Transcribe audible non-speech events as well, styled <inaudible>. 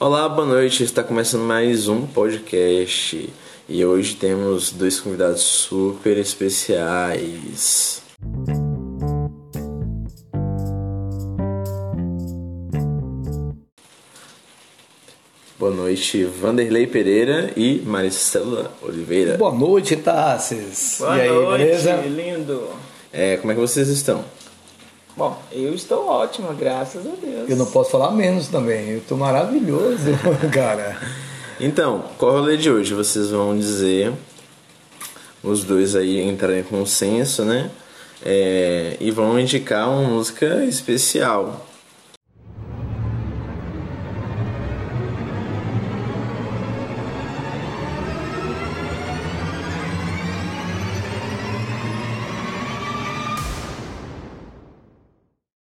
Olá, boa noite. Está começando mais um podcast e hoje temos dois convidados super especiais. Boa noite, Vanderlei Pereira e Maricela Oliveira. Boa noite, Tassis. Boa e aí, noite, beleza? lindo. É, como é que vocês estão? Bom, eu estou ótima, graças a Deus. Eu não posso falar menos também. Eu tô maravilhoso, <laughs> cara. Então, qual é o rolê de hoje? Vocês vão dizer, os dois aí entrarem em consenso, né? É, e vão indicar uma música especial.